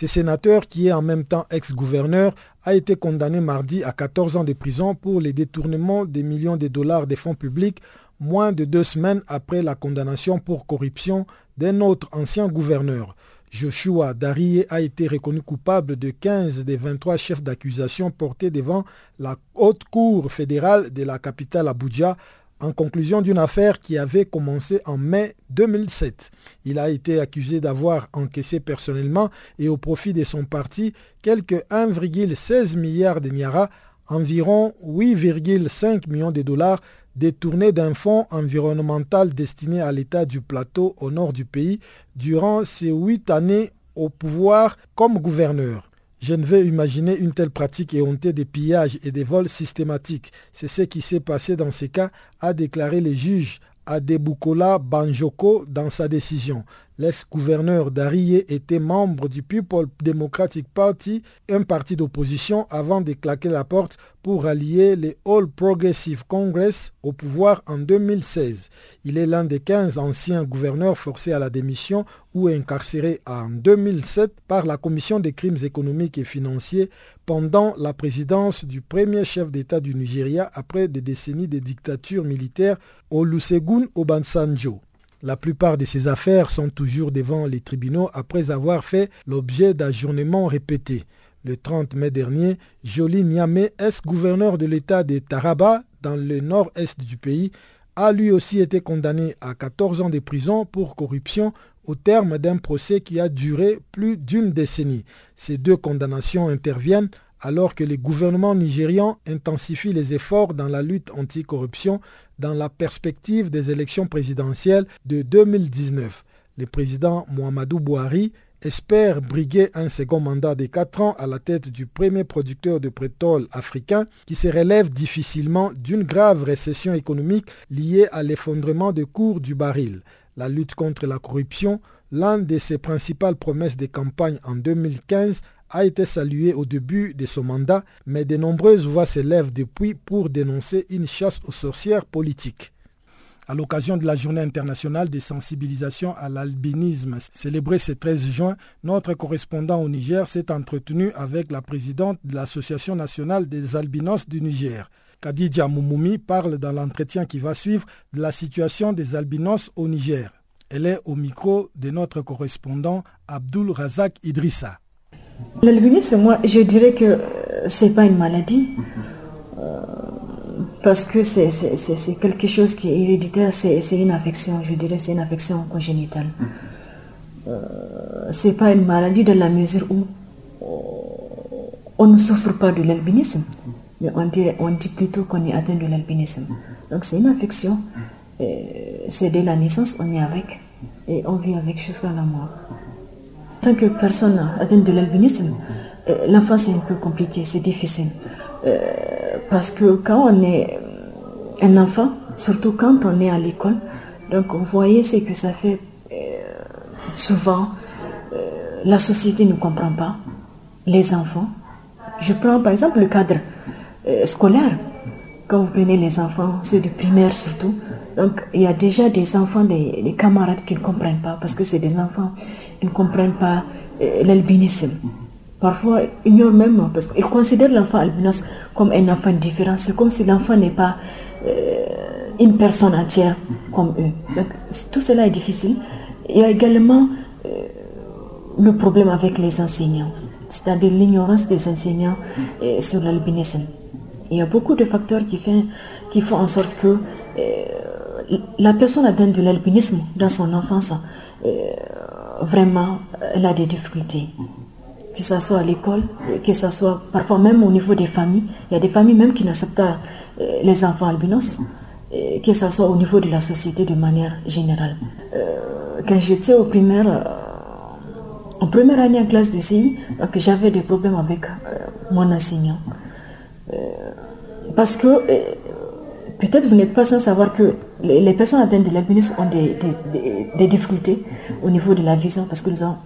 Ce sénateur, qui est en même temps ex-gouverneur, a été condamné mardi à 14 ans de prison pour les détournements des millions de dollars des fonds publics, moins de deux semaines après la condamnation pour corruption d'un autre ancien gouverneur. Joshua Darie a été reconnu coupable de 15 des 23 chefs d'accusation portés devant la haute cour fédérale de la capitale Abuja en conclusion d'une affaire qui avait commencé en mai 2007. Il a été accusé d'avoir encaissé personnellement et au profit de son parti quelques 1,16 milliards de Niara, environ 8,5 millions de dollars détournés d'un fonds environnemental destiné à l'État du plateau au nord du pays durant ses huit années au pouvoir comme gouverneur. Je ne veux imaginer une telle pratique éhontée des pillages et des vols systématiques. C'est ce qui s'est passé dans ces cas, a déclaré le juge Adebukola Banjoko dans sa décision. L'ex-gouverneur d'Arié était membre du People Democratic Party, un parti d'opposition, avant de claquer la porte pour allier les All Progressive Congress au pouvoir en 2016. Il est l'un des 15 anciens gouverneurs forcés à la démission ou incarcérés en 2007 par la Commission des crimes économiques et financiers pendant la présidence du premier chef d'État du Nigeria après des décennies de dictature militaire Olusegun Obasanjo. La plupart de ces affaires sont toujours devant les tribunaux après avoir fait l'objet d'ajournements répétés. Le 30 mai dernier, Jolie Niamé, ex-gouverneur de l'État de Taraba, dans le nord-est du pays, a lui aussi été condamné à 14 ans de prison pour corruption au terme d'un procès qui a duré plus d'une décennie. Ces deux condamnations interviennent alors que les gouvernements nigérians intensifient les efforts dans la lutte anticorruption dans la perspective des élections présidentielles de 2019. Le président Mohamedou Bouhari espère briguer un second mandat de 4 ans à la tête du premier producteur de pétrole africain qui se relève difficilement d'une grave récession économique liée à l'effondrement des cours du baril. La lutte contre la corruption, l'une de ses principales promesses de campagne en 2015, a été saluée au début de son mandat, mais de nombreuses voix s'élèvent depuis pour dénoncer une chasse aux sorcières politiques. À l'occasion de la journée internationale de sensibilisation à l'albinisme célébrée ce 13 juin, notre correspondant au Niger s'est entretenu avec la présidente de l'Association nationale des albinos du Niger. Khadija Moumoumi parle dans l'entretien qui va suivre de la situation des albinos au Niger. Elle est au micro de notre correspondant Abdul Razak Idrissa. L'albinisme, moi, je dirais que c'est pas une maladie. Euh, parce que c'est quelque chose qui est héréditaire, c'est une affection, je dirais, c'est une affection congénitale. Euh, c'est pas une maladie dans la mesure où on ne souffre pas de l'albinisme, mais on dit, on dit plutôt qu'on est atteint de l'albinisme. Donc c'est une affection, c'est dès la naissance, on est avec, et on vit avec jusqu'à la mort. Tant que personne atteinte de l'albinisme, euh, l'enfance est un peu compliqué, c'est difficile. Euh, parce que quand on est un enfant, surtout quand on est à l'école, donc vous voyez ce que ça fait euh, souvent. Euh, la société ne comprend pas les enfants. Je prends par exemple le cadre scolaire. Quand vous prenez les enfants, ceux du primaire surtout, donc il y a déjà des enfants, des, camarades qui ne comprennent pas, parce que c'est des enfants, ils ne comprennent pas l'albinisme. Parfois, ignorent même, parce qu'ils considèrent l'enfant albinos comme un enfant différent. C'est comme si l'enfant n'est pas euh, une personne entière comme eux. Donc, tout cela est difficile. Il y a également euh, le problème avec les enseignants, c'est-à-dire l'ignorance des enseignants euh, sur l'albinisme. Il y a beaucoup de facteurs qui, fait, qui font en sorte que la personne atteinte de l'albinisme dans son enfance, vraiment, elle a des difficultés que ce soit à l'école, que ce soit parfois même au niveau des familles. Il y a des familles même qui n'acceptent pas euh, les enfants albinos, que ce soit au niveau de la société de manière générale. Euh, quand j'étais au euh, en première année en classe de CI, j'avais des problèmes avec mon enseignant. parce que peut-être vous n'êtes pas sans savoir que les, personnes atteintes de l'albinisme ont des, des, difficultés au niveau de la vision parce qu'ils ont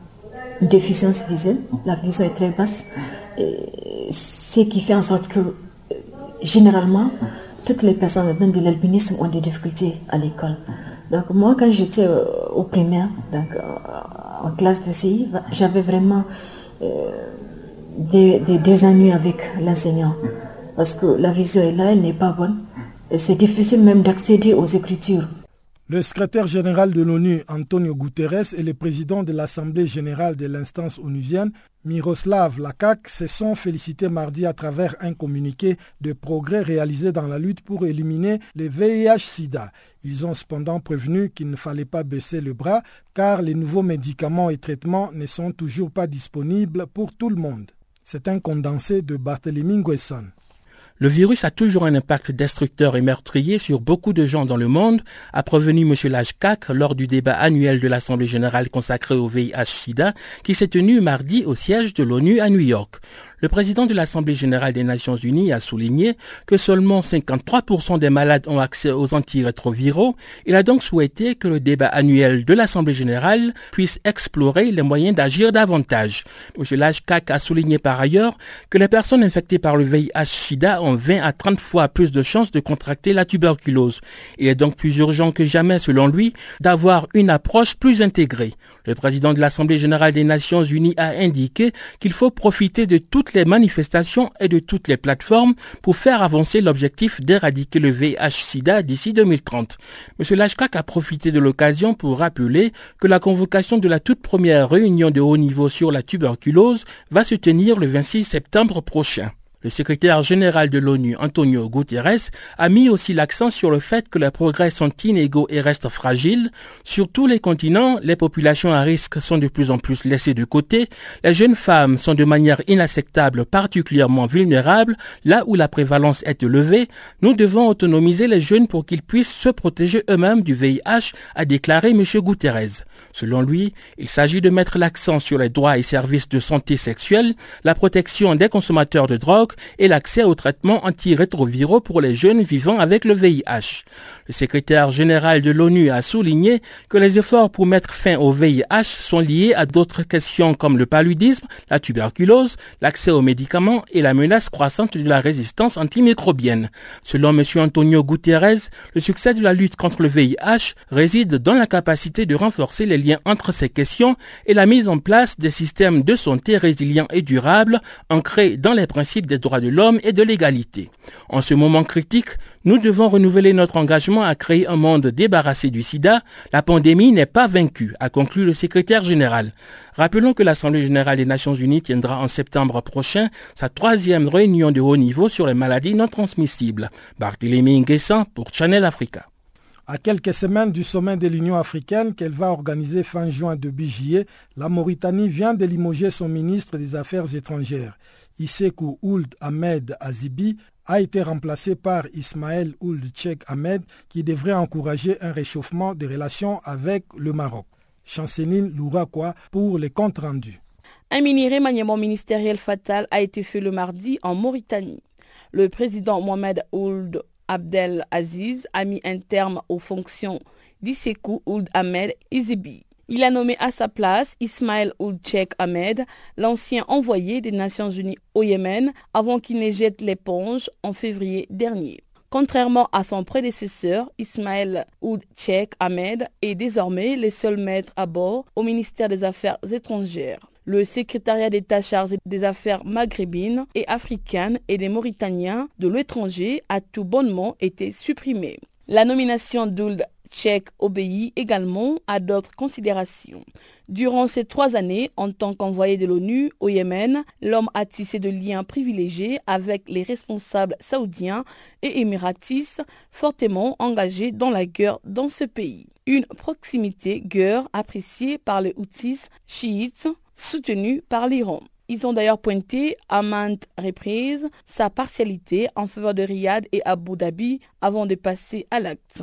déficience visuelle, la vision est très basse, ce qui fait en sorte que généralement, toutes les personnes atteintes de l'albinisme ont des difficultés à l'école. Donc moi, quand j'étais euh, au primaire, donc, euh, en classe de CI, j'avais vraiment euh, des, des, ennuis avec l'enseignant. Parce que la vision est là, elle n'est pas bonne. C'est difficile même d'accéder aux écritures. Le secrétaire général de l'ONU, Antonio Guterres, et le président de l'Assemblée générale de l'instance onusienne, Miroslav Lakak, se sont félicités mardi à travers un communiqué de progrès réalisés dans la lutte pour éliminer le VIH-Sida. Ils ont cependant prévenu qu'il ne fallait pas baisser le bras car les nouveaux médicaments et traitements ne sont toujours pas disponibles pour tout le monde. C'est un condensé de Barthélemy Nguesson. Le virus a toujours un impact destructeur et meurtrier sur beaucoup de gens dans le monde, a prévenu M. Lajkak lors du débat annuel de l'Assemblée générale consacrée au VIH-Sida qui s'est tenu mardi au siège de l'ONU à New York. Le président de l'Assemblée générale des Nations unies a souligné que seulement 53% des malades ont accès aux antirétroviraux. Il a donc souhaité que le débat annuel de l'Assemblée générale puisse explorer les moyens d'agir davantage. M. Lajkak a souligné par ailleurs que les personnes infectées par le VIH-Sida ont 20 à 30 fois plus de chances de contracter la tuberculose. Il est donc plus urgent que jamais, selon lui, d'avoir une approche plus intégrée. Le président de l'Assemblée générale des Nations unies a indiqué qu'il faut profiter de toutes les manifestations et de toutes les plateformes pour faire avancer l'objectif d'éradiquer le VIH-Sida d'ici 2030. M. Lashkak a profité de l'occasion pour rappeler que la convocation de la toute première réunion de haut niveau sur la tuberculose va se tenir le 26 septembre prochain. Le secrétaire général de l'ONU, Antonio Guterres, a mis aussi l'accent sur le fait que les progrès sont inégaux et restent fragiles. Sur tous les continents, les populations à risque sont de plus en plus laissées de côté. Les jeunes femmes sont de manière inacceptable particulièrement vulnérables là où la prévalence est élevée. Nous devons autonomiser les jeunes pour qu'ils puissent se protéger eux-mêmes du VIH, a déclaré M. Guterres. Selon lui, il s'agit de mettre l'accent sur les droits et services de santé sexuelle, la protection des consommateurs de drogue, et l'accès aux traitements antirétroviraux pour les jeunes vivant avec le VIH. Le secrétaire général de l'ONU a souligné que les efforts pour mettre fin au VIH sont liés à d'autres questions comme le paludisme, la tuberculose, l'accès aux médicaments et la menace croissante de la résistance antimicrobienne. Selon M. Antonio Guterres, le succès de la lutte contre le VIH réside dans la capacité de renforcer les liens entre ces questions et la mise en place des systèmes de santé résilients et durables ancrés dans les principes des droits de l'homme et de l'égalité. En ce moment critique, nous devons renouveler notre engagement à créer un monde débarrassé du sida. La pandémie n'est pas vaincue, a conclu le secrétaire général. Rappelons que l'Assemblée générale des Nations unies tiendra en septembre prochain sa troisième réunion de haut niveau sur les maladies non transmissibles. Barthélémy Nguessan pour Channel Africa. À quelques semaines du sommet de l'Union africaine qu'elle va organiser fin juin de juillet, la Mauritanie vient de limoger son ministre des Affaires étrangères. Isekou Ould Ahmed Azibi a été remplacé par Ismaël Ould Cheikh Ahmed qui devrait encourager un réchauffement des relations avec le Maroc. Chanceline Lourakwa pour les comptes rendus. Un mini remaniement ministériel fatal a été fait le mardi en Mauritanie. Le président Mohamed Ould Abdel Aziz a mis un terme aux fonctions d'Isekou Ould Ahmed Izibi. Il a nommé à sa place Ismaël Ould Cheikh Ahmed, l'ancien envoyé des Nations Unies au Yémen, avant qu'il ne jette l'éponge en février dernier. Contrairement à son prédécesseur, Ismaël Oud Cheikh Ahmed est désormais le seul maître à bord au ministère des Affaires étrangères. Le secrétariat d'État chargé des affaires maghrébines et africaines et des Mauritaniens de l'étranger a tout bonnement été supprimé. La nomination d'Ould Tchèque obéit également à d'autres considérations. Durant ces trois années, en tant qu'envoyé de l'ONU au Yémen, l'homme a tissé de liens privilégiés avec les responsables saoudiens et émiratis fortement engagés dans la guerre dans ce pays. Une proximité guerre appréciée par les Houthis chiites soutenus par l'Iran. Ils ont d'ailleurs pointé à maintes reprises sa partialité en faveur de Riyad et Abu Dhabi avant de passer à l'acte.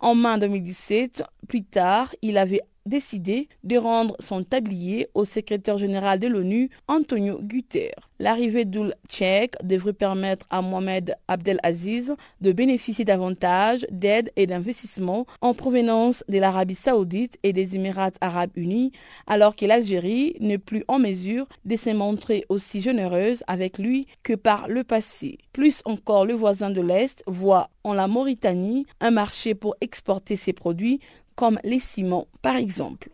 En mai 2017, plus tard, il avait décidé de rendre son tablier au secrétaire général de l'ONU, Antonio Guterres. L'arrivée d'Oul Tchèque devrait permettre à Mohamed Abdelaziz de bénéficier davantage d'aide et d'investissements en provenance de l'Arabie saoudite et des Émirats arabes unis, alors que l'Algérie n'est plus en mesure de se montrer aussi généreuse avec lui que par le passé. Plus encore, le voisin de l'Est voit en la Mauritanie un marché pour exporter ses produits comme les ciments par exemple.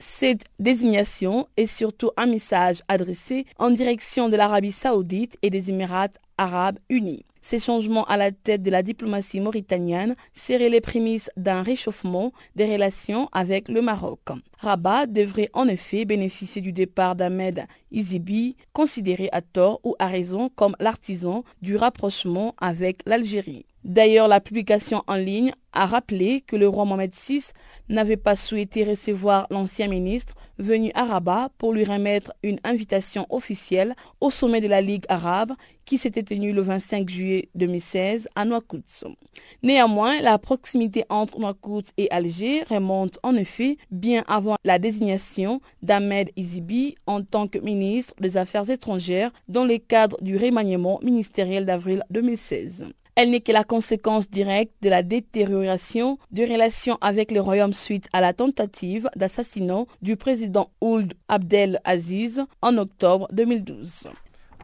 Cette désignation est surtout un message adressé en direction de l'Arabie saoudite et des Émirats arabes unis. Ces changements à la tête de la diplomatie mauritanienne seraient les prémices d'un réchauffement des relations avec le Maroc. Rabat devrait en effet bénéficier du départ d'Ahmed Izibi, considéré à tort ou à raison comme l'artisan du rapprochement avec l'Algérie. D'ailleurs, la publication en ligne a rappelé que le roi Mohamed VI n'avait pas souhaité recevoir l'ancien ministre venu à Rabat pour lui remettre une invitation officielle au sommet de la Ligue arabe qui s'était tenu le 25 juillet 2016 à Nouakchott. Néanmoins, la proximité entre Nouakchott et Alger remonte en effet bien avant la désignation d'Ahmed Izibi en tant que ministre des Affaires étrangères dans le cadre du remaniement ministériel d'avril 2016. Elle n'est que la conséquence directe de la détérioration des relations avec le royaume suite à la tentative d'assassinat du président Ould Abdel Aziz en octobre 2012.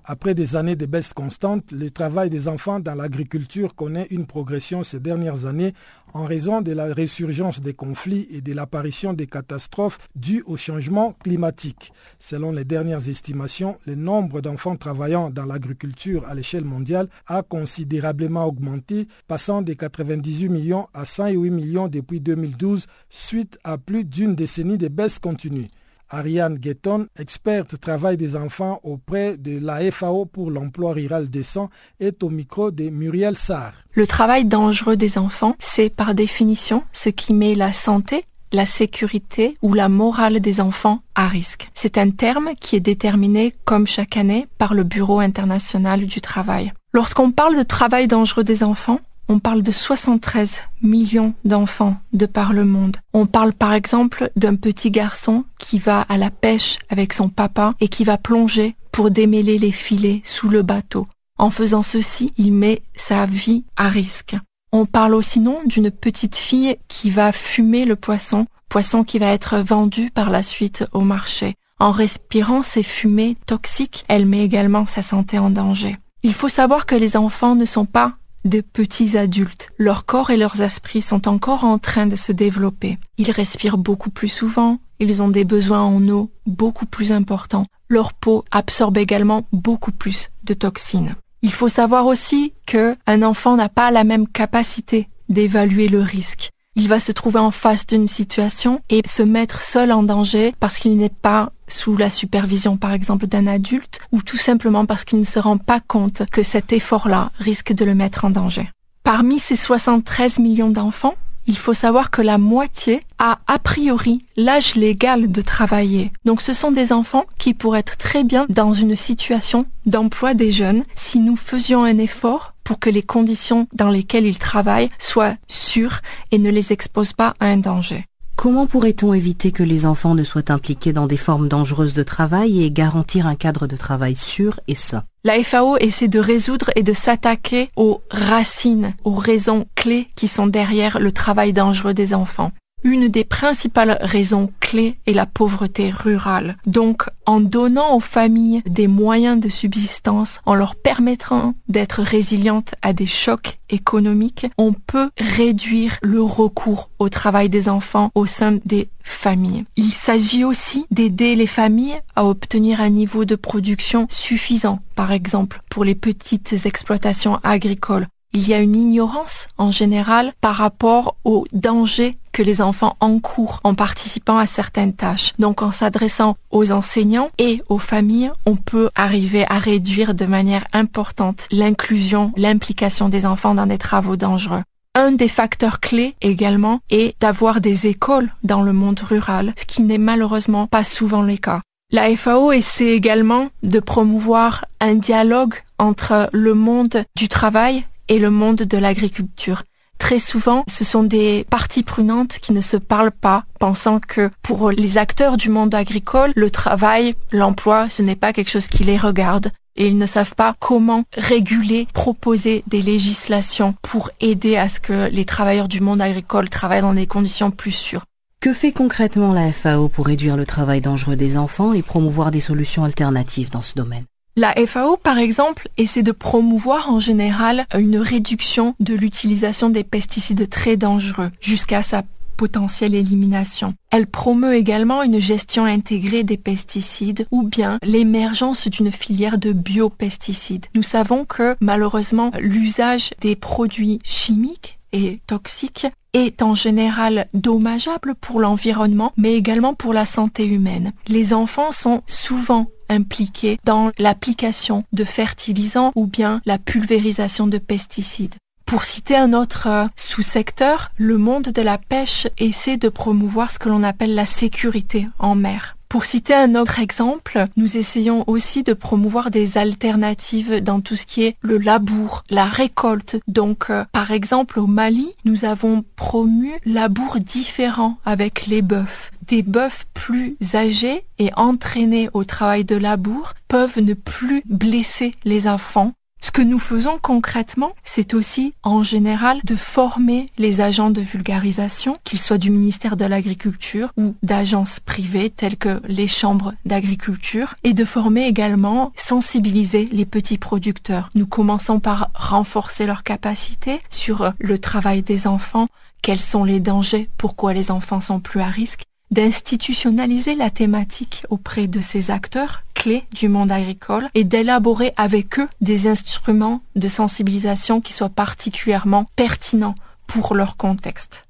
Après des années de baisse constante, le travail des enfants dans l'agriculture connaît une progression ces dernières années en raison de la résurgence des conflits et de l'apparition des catastrophes dues au changement climatique. Selon les dernières estimations, le nombre d'enfants travaillant dans l'agriculture à l'échelle mondiale a considérablement augmenté, passant de 98 millions à 108 millions depuis 2012 suite à plus d'une décennie de baisse continue. Ariane Guetton, experte travail des enfants auprès de la FAO pour l'emploi rural décent, est au micro de Muriel Sarr. Le travail dangereux des enfants, c'est par définition ce qui met la santé, la sécurité ou la morale des enfants à risque. C'est un terme qui est déterminé comme chaque année par le Bureau international du travail. Lorsqu'on parle de travail dangereux des enfants, on parle de 73 millions d'enfants de par le monde. On parle par exemple d'un petit garçon qui va à la pêche avec son papa et qui va plonger pour démêler les filets sous le bateau. En faisant ceci, il met sa vie à risque. On parle aussi non d'une petite fille qui va fumer le poisson, poisson qui va être vendu par la suite au marché. En respirant ces fumées toxiques, elle met également sa santé en danger. Il faut savoir que les enfants ne sont pas des petits adultes. Leur corps et leurs esprits sont encore en train de se développer. Ils respirent beaucoup plus souvent, ils ont des besoins en eau beaucoup plus importants. Leur peau absorbe également beaucoup plus de toxines. Il faut savoir aussi que un enfant n'a pas la même capacité d'évaluer le risque il va se trouver en face d'une situation et se mettre seul en danger parce qu'il n'est pas sous la supervision par exemple d'un adulte ou tout simplement parce qu'il ne se rend pas compte que cet effort-là risque de le mettre en danger. Parmi ces 73 millions d'enfants, il faut savoir que la moitié a a priori l'âge légal de travailler. Donc ce sont des enfants qui pourraient être très bien dans une situation d'emploi des jeunes si nous faisions un effort pour que les conditions dans lesquelles ils travaillent soient sûres et ne les exposent pas à un danger. Comment pourrait-on éviter que les enfants ne soient impliqués dans des formes dangereuses de travail et garantir un cadre de travail sûr et sain? La FAO essaie de résoudre et de s'attaquer aux racines, aux raisons clés qui sont derrière le travail dangereux des enfants. Une des principales raisons clés est la pauvreté rurale. Donc, en donnant aux familles des moyens de subsistance, en leur permettant d'être résilientes à des chocs économiques, on peut réduire le recours au travail des enfants au sein des familles. Il s'agit aussi d'aider les familles à obtenir un niveau de production suffisant, par exemple pour les petites exploitations agricoles il y a une ignorance en général par rapport aux dangers que les enfants encourent en participant à certaines tâches. Donc en s'adressant aux enseignants et aux familles, on peut arriver à réduire de manière importante l'inclusion, l'implication des enfants dans des travaux dangereux. Un des facteurs clés également est d'avoir des écoles dans le monde rural, ce qui n'est malheureusement pas souvent le cas. La FAO essaie également de promouvoir un dialogue entre le monde du travail et le monde de l'agriculture. Très souvent, ce sont des parties prenantes qui ne se parlent pas, pensant que pour les acteurs du monde agricole, le travail, l'emploi, ce n'est pas quelque chose qui les regarde. Et ils ne savent pas comment réguler, proposer des législations pour aider à ce que les travailleurs du monde agricole travaillent dans des conditions plus sûres. Que fait concrètement la FAO pour réduire le travail dangereux des enfants et promouvoir des solutions alternatives dans ce domaine? La FAO, par exemple, essaie de promouvoir en général une réduction de l'utilisation des pesticides très dangereux jusqu'à sa potentielle élimination. Elle promeut également une gestion intégrée des pesticides ou bien l'émergence d'une filière de biopesticides. Nous savons que malheureusement l'usage des produits chimiques et toxiques est en général dommageable pour l'environnement mais également pour la santé humaine. Les enfants sont souvent impliqués dans l'application de fertilisants ou bien la pulvérisation de pesticides. Pour citer un autre euh, sous-secteur, le monde de la pêche essaie de promouvoir ce que l'on appelle la sécurité en mer. Pour citer un autre exemple, nous essayons aussi de promouvoir des alternatives dans tout ce qui est le labour, la récolte. Donc, euh, par exemple, au Mali, nous avons promu labour différent avec les bœufs. Des bœufs plus âgés et entraînés au travail de labour peuvent ne plus blesser les enfants Ce que nous faisons concrètement, c'est aussi en général de former les agents de vulgarisation, qu'ils soient du ministère de l'Agriculture ou d'agences privées telles que les chambres d'agriculture, et de former également, sensibiliser les petits producteurs. Nous commençons par renforcer leurs capacités sur le travail des enfants, quels sont les dangers, pourquoi les enfants sont plus à risque, d'institutionnaliser la thématique auprès de ces acteurs clés du monde agricole et d'élaborer avec eux des instruments de sensibilisation qui soient particulièrement pertinents pour leur contexte.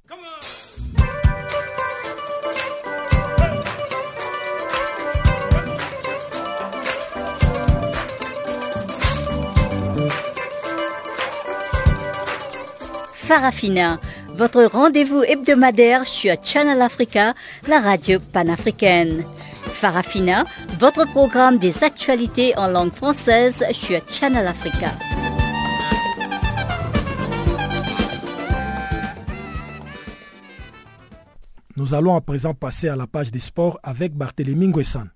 Farafina votre rendez-vous hebdomadaire sur Channel Africa, la radio panafricaine. Farafina, votre programme des actualités en langue française sur Channel Africa. Nous allons à présent passer à la page des sports avec Barthélémy Nguessan.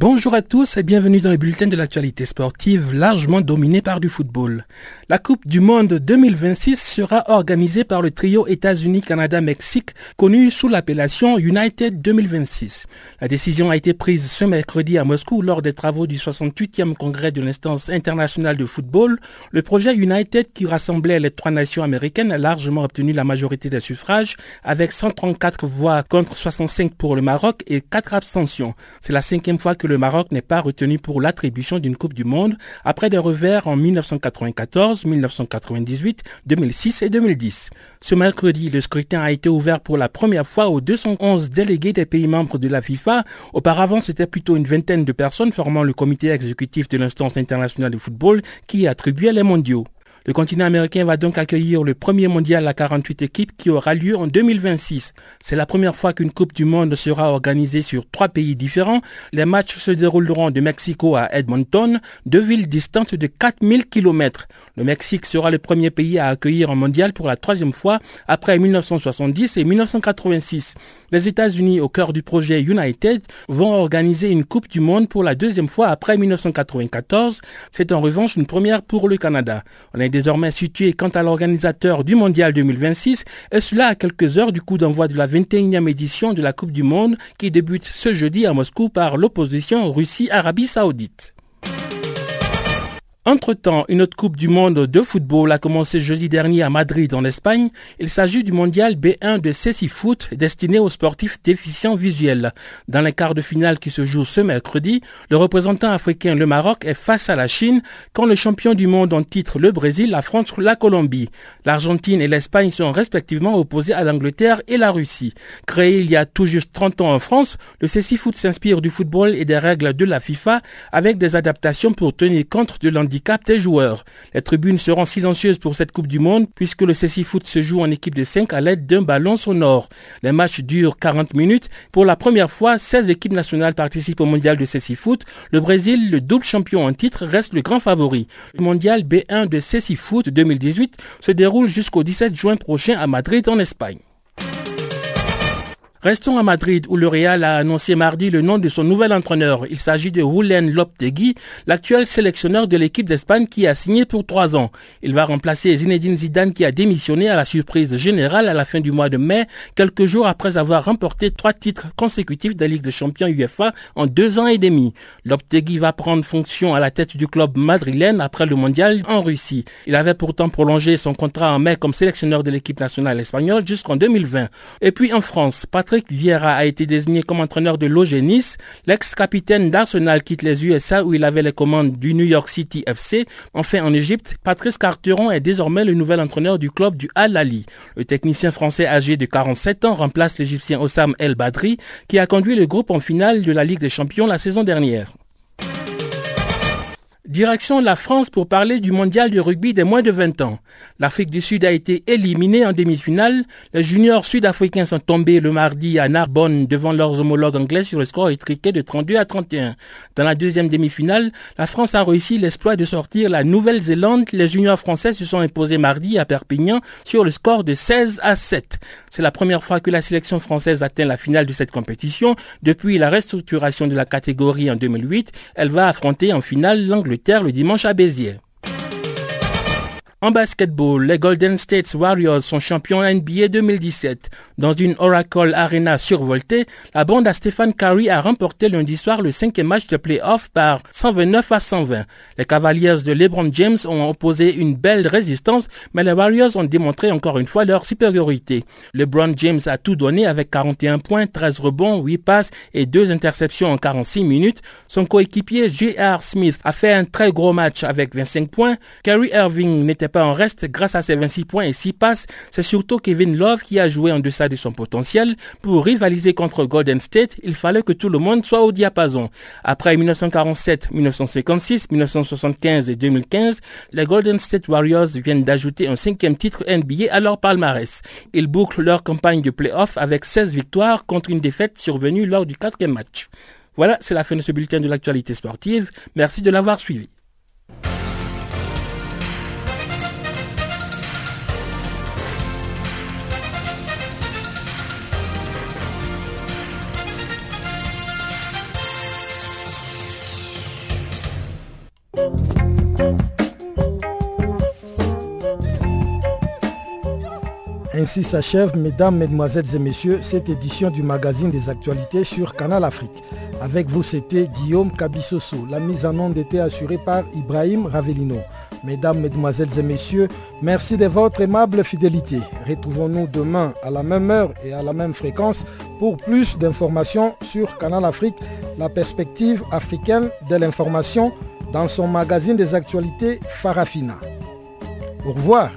Bonjour à tous et bienvenue dans le bulletin de l'actualité sportive largement dominé par du football. La Coupe du Monde 2026 sera organisée par le trio États-Unis-Canada-Mexique connu sous l'appellation United 2026. La décision a été prise ce mercredi à Moscou lors des travaux du 68e congrès de l'instance internationale de football. Le projet United qui rassemblait les trois nations américaines a largement obtenu la majorité des suffrages avec 134 voix contre 65 pour le Maroc et 4 abstentions. C'est la cinquième fois que le Maroc n'est pas retenu pour l'attribution d'une Coupe du Monde après des revers en 1994, 1998, 2006 et 2010. Ce mercredi, le scrutin a été ouvert pour la première fois aux 211 délégués des pays membres de la FIFA. Auparavant, c'était plutôt une vingtaine de personnes formant le comité exécutif de l'instance internationale de football qui attribuait les mondiaux. Le continent américain va donc accueillir le premier mondial à 48 équipes qui aura lieu en 2026. C'est la première fois qu'une Coupe du Monde sera organisée sur trois pays différents. Les matchs se dérouleront de Mexico à Edmonton, deux villes distantes de 4000 km. Le Mexique sera le premier pays à accueillir un mondial pour la troisième fois après 1970 et 1986. Les États-Unis, au cœur du projet United, vont organiser une Coupe du Monde pour la deuxième fois après 1994. C'est en revanche une première pour le Canada. On est désormais situé quant à l'organisateur du Mondial 2026 et cela à quelques heures du coup d'envoi de la 21e édition de la Coupe du Monde qui débute ce jeudi à Moscou par l'opposition Russie-Arabie Saoudite. Entre-temps, une autre Coupe du Monde de football a commencé jeudi dernier à Madrid en Espagne. Il s'agit du mondial B1 de Ceci Foot destiné aux sportifs déficients visuels. Dans les quarts de finale qui se jouent ce mercredi, le représentant africain le Maroc est face à la Chine quand le champion du monde en titre le Brésil affronte la Colombie. L'Argentine et l'Espagne sont respectivement opposés à l'Angleterre et la Russie. Créé il y a tout juste 30 ans en France, le Ceci Foot s'inspire du football et des règles de la FIFA avec des adaptations pour tenir compte de l'handicap cap des joueurs. Les tribunes seront silencieuses pour cette Coupe du Monde puisque le CC Foot se joue en équipe de 5 à l'aide d'un ballon sonore. Les matchs durent 40 minutes. Pour la première fois, 16 équipes nationales participent au mondial de CC Foot. Le Brésil, le double champion en titre, reste le grand favori. Le mondial B1 de CC Foot 2018 se déroule jusqu'au 17 juin prochain à Madrid en Espagne. Restons à Madrid où le Real a annoncé mardi le nom de son nouvel entraîneur. Il s'agit de Julen Lopetegui, l'actuel sélectionneur de l'équipe d'Espagne qui a signé pour trois ans. Il va remplacer Zinedine Zidane qui a démissionné à la surprise générale à la fin du mois de mai, quelques jours après avoir remporté trois titres consécutifs de la Ligue des champions UEFA en deux ans et demi. Lopetegui va prendre fonction à la tête du club madrilène après le mondial en Russie. Il avait pourtant prolongé son contrat en mai comme sélectionneur de l'équipe nationale espagnole jusqu'en 2020. Et puis en France, Patrick Vieira a été désigné comme entraîneur de l'OGE L'ex-capitaine d'Arsenal quitte les USA où il avait les commandes du New York City FC. Enfin, en Égypte, Patrice Carteron est désormais le nouvel entraîneur du club du Al Ali. Le technicien français âgé de 47 ans remplace l'Égyptien Ossam El Badri qui a conduit le groupe en finale de la Ligue des Champions la saison dernière. Direction la France pour parler du mondial de rugby des moins de 20 ans. L'Afrique du Sud a été éliminée en demi-finale. Les juniors sud-africains sont tombés le mardi à Narbonne devant leurs homologues anglais sur le score étriqué de 32 à 31. Dans la deuxième demi-finale, la France a réussi l'exploit de sortir la Nouvelle-Zélande. Les juniors français se sont imposés mardi à Perpignan sur le score de 16 à 7. C'est la première fois que la sélection française atteint la finale de cette compétition. Depuis la restructuration de la catégorie en 2008, elle va affronter en finale l'Angleterre le dimanche à Béziers. En basketball, les Golden State Warriors sont champions NBA 2017. Dans une Oracle Arena survoltée, la bande à Stephen Curry a remporté lundi soir le cinquième match de playoff par 129 à 120. Les Cavaliers de LeBron James ont opposé une belle résistance, mais les Warriors ont démontré encore une fois leur supériorité. LeBron James a tout donné avec 41 points, 13 rebonds, 8 passes et 2 interceptions en 46 minutes. Son coéquipier J.R. Smith a fait un très gros match avec 25 points. Curry Irving n'était pas en reste grâce à ses 26 points et 6 passes. C'est surtout Kevin Love qui a joué en deçà de son potentiel. Pour rivaliser contre Golden State, il fallait que tout le monde soit au diapason. Après 1947, 1956, 1975 et 2015, les Golden State Warriors viennent d'ajouter un cinquième titre NBA à leur palmarès. Ils bouclent leur campagne de playoff avec 16 victoires contre une défaite survenue lors du quatrième match. Voilà, c'est la fin de ce bulletin de l'actualité sportive. Merci de l'avoir suivi. Ainsi s'achève, mesdames, mesdemoiselles et messieurs, cette édition du magazine des actualités sur Canal Afrique. Avec vous, c'était Guillaume Kabissoso. La mise en onde était assurée par Ibrahim Ravelino. Mesdames, mesdemoiselles et messieurs, merci de votre aimable fidélité. Retrouvons-nous demain à la même heure et à la même fréquence pour plus d'informations sur Canal Afrique, la perspective africaine de l'information dans son magazine des actualités Farafina. Au revoir.